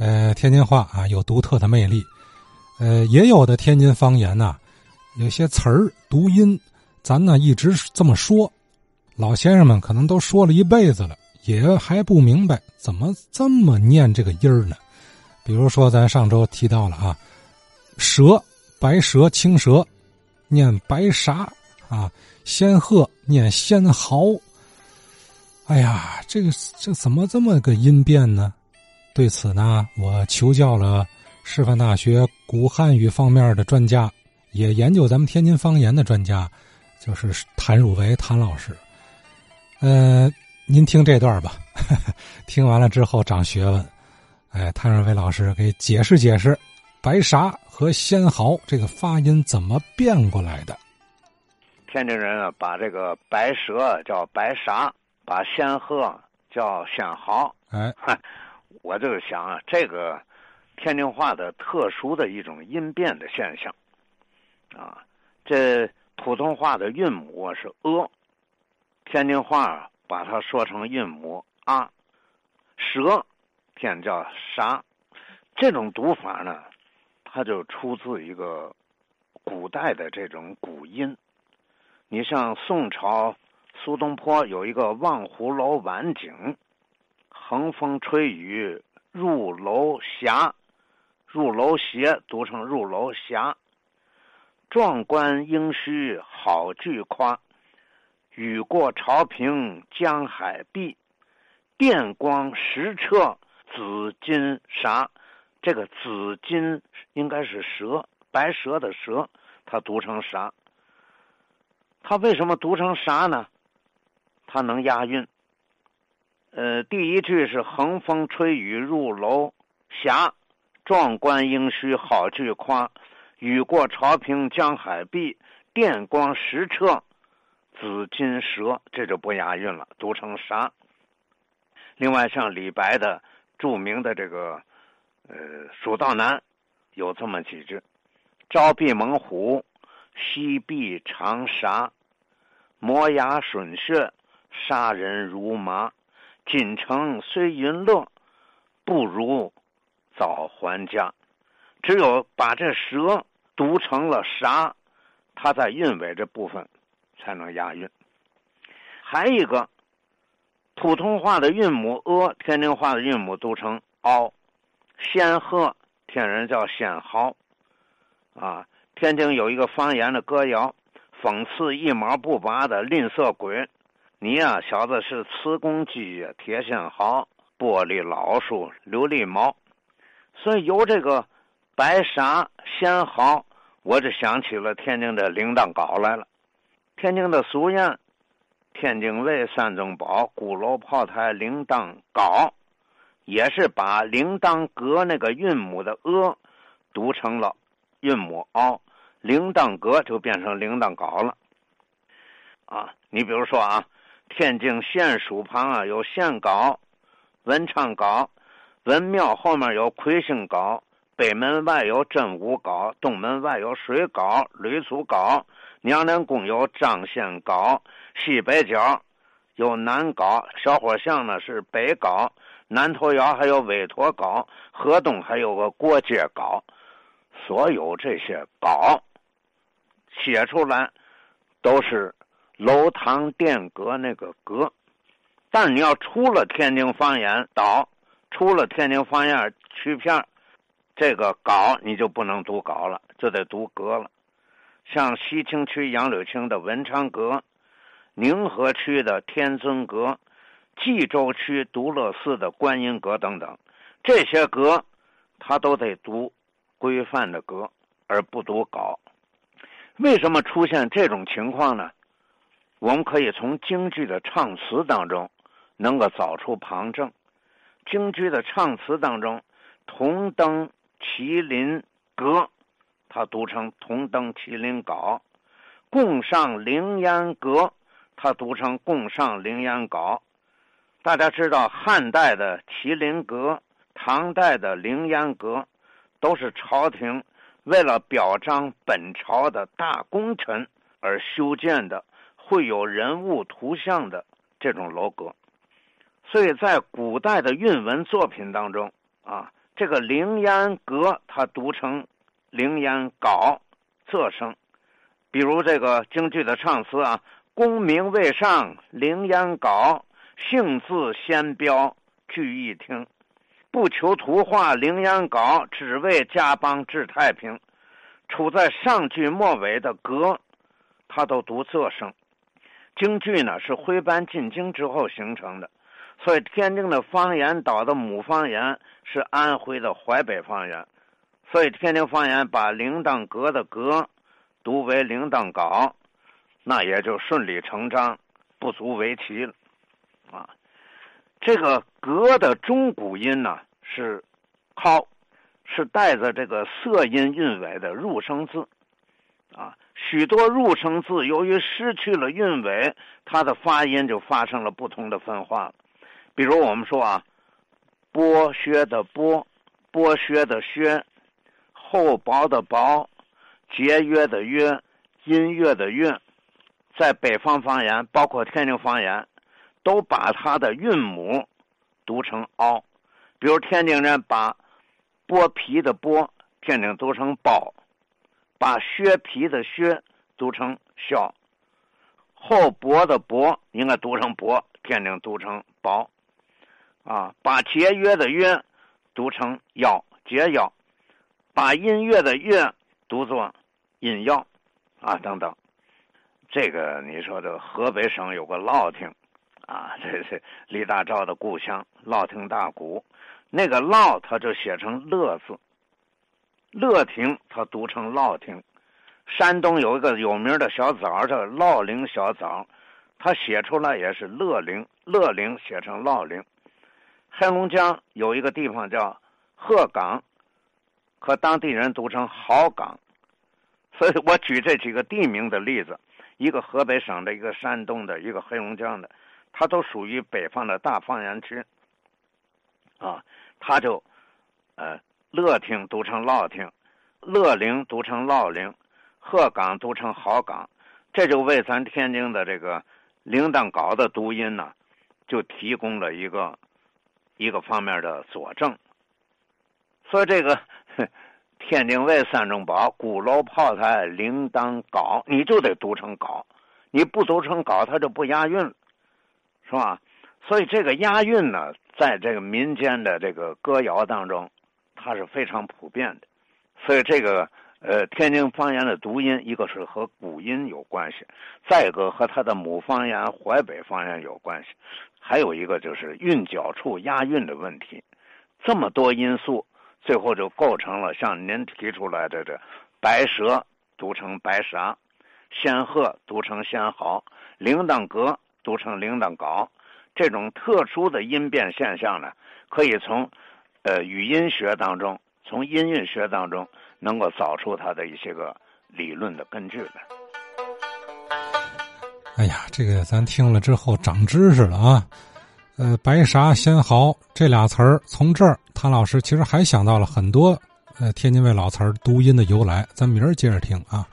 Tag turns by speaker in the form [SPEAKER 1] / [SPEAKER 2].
[SPEAKER 1] 呃，天津话啊有独特的魅力，呃，也有的天津方言呐，有些词儿读音，咱呢一直这么说，老先生们可能都说了一辈子了，也还不明白怎么这么念这个音儿呢。比如说，咱上周提到了啊，蛇，白蛇、青蛇，念白啥啊？仙鹤念仙毫。哎呀，这个这怎么这么个音变呢？对此呢，我求教了师范大学古汉语方面的专家，也研究咱们天津方言的专家，就是谭汝为谭老师。呃，您听这段吧，听完了之后长学问。哎，谭汝为老师给解释解释，白啥和仙毫这个发音怎么变过来的？
[SPEAKER 2] 天津人啊，把这个白蛇叫白啥，把仙鹤叫仙毫。
[SPEAKER 1] 哎。
[SPEAKER 2] 我就想啊，这个天津话的特殊的一种音变的现象，啊，这普通话的韵母是呃，天津话把它说成韵母啊，蛇，天叫啥？这种读法呢，它就出自一个古代的这种古音。你像宋朝苏东坡有一个《望湖楼晚景》。横风吹雨入楼霞，入楼斜读成入楼霞。壮观应须好句夸，雨过潮平江海碧。电光石掣紫金沙，这个紫金应该是蛇，白蛇的蛇，它读成啥？它为什么读成啥呢？它能押韵。呃，第一句是横风吹雨入楼霞，壮观应须好句夸。雨过潮平江海碧，电光石掣紫金蛇，这就不押韵了，读成啥？另外，像李白的著名的这个呃《蜀道难》，有这么几句：朝避猛虎，夕避长沙，磨牙吮血，杀人如麻。锦城虽云乐，不如早还家。只有把这蛇读成了啥，它在韵尾这部分才能押韵。还一个，普通话的韵母呃，天津话的韵母读成凹。仙鹤，天人叫仙毫。啊，天津有一个方言的歌谣，讽刺一毛不拔的吝啬鬼。你呀，小子是磁公鸡，铁线好，玻璃老鼠，琉璃毛，所以有这个白沙仙毫，我就想起了天津的铃铛糕来了。天津的俗谚，天津卫三珍宝，鼓楼炮台铃铛糕，也是把铃铛阁那个韵母的呃读成了韵母凹，铃铛阁就变成铃铛糕了。啊，你比如说啊。天津县署旁啊有县高、文昌高，文庙后面有魁星高，北门外有真武高，东门外有水高、吕祖高，娘娘宫有张仙高，西北角有南高，小伙巷呢是北高，南头窑还有韦陀高，河东还有个过街高，所有这些高写出来都是。楼堂殿阁那个阁，但你要出了天津方言岛，出了天津方言区片这个稿你就不能读稿了，就得读阁了。像西青区杨柳青的文昌阁，宁河区的天尊阁，冀州区独乐寺的观音阁等等，这些阁他都得读规范的阁，而不读稿。为什么出现这种情况呢？我们可以从京剧的唱词当中，能够找出旁证。京剧的唱词当中，“同登麒麟阁”，它读成“同登麒麟稿”；“共上凌烟阁”，它读成“共上凌烟稿”。大家知道，汉代的麒麟阁、唐代的凌烟阁，都是朝廷为了表彰本朝的大功臣而修建的。会有人物图像的这种楼阁，所以在古代的韵文作品当中啊，这个凌烟阁它读成凌烟稿，仄声。比如这个京剧的唱词啊，“功名未上凌烟皋，兴字先标俱一听。不求图画凌烟稿，只为家邦治太平。”处在上句末尾的“阁”，它都读仄声。京剧呢是徽班进京之后形成的，所以天津的方言岛的母方言是安徽的淮北方言，所以天津方言把“铃铛阁”的“阁”。读为铃铛稿，那也就顺理成章，不足为奇了，啊，这个“格”的中古音呢是“靠”，是带着这个色音韵尾的入声字，啊，许多入声字由于失去了韵尾，它的发音就发生了不同的分化。比如我们说啊，“剥削”的“剥”，“剥削”的“削”，厚薄的“薄”。节约的约，音乐的乐，在北方方言，包括天津方言，都把它的韵母读成凹。比如天津人把剥皮的剥，天津读成包；把削皮的削读成削；厚薄的薄应该读成薄，天津读成薄。啊，把节约的约读成要节要；把音乐的乐读作。音要，啊等等，这个你说这河北省有个乐亭，啊，这是李大钊的故乡，乐亭大鼓，那个乐他就写成乐字，乐亭它读成乐亭。山东有一个有名的小枣叫乐陵小枣，他写出来也是乐陵，乐陵写成乐陵。黑龙江有一个地方叫鹤岗，可当地人读成好岗。所以我举这几个地名的例子，一个河北省的，一个山东的，一个黑龙江的，它都属于北方的大方言区。啊，他就，呃，乐亭读成乐亭，乐陵读成乐陵，鹤岗读成好岗，这就为咱天津的这个铃铛稿的读音呢，就提供了一个一个方面的佐证。所以这个。天津卫三中宝，鼓楼炮台铃铛高，你就得读成高，你不读成高，它就不押韵，是吧？所以这个押韵呢，在这个民间的这个歌谣当中，它是非常普遍的。所以这个呃，天津方言的读音，一个是和古音有关系，再一个和它的母方言淮北方言有关系，还有一个就是韵脚处押韵的问题，这么多因素。最后就构成了像您提出来的这“白蛇”读成“白沙”，“仙鹤”读成“仙毫”，“铃铛阁”读成“铃铛高”，这种特殊的音变现象呢，可以从呃语音学当中、从音韵学当中能够找出它的一些个理论的根据来。
[SPEAKER 1] 哎呀，这个咱听了之后长知识了啊！呃，白沙仙毫这俩词儿，从这儿，谭老师其实还想到了很多，呃，天津卫老词儿读音的由来。咱明儿接着听啊。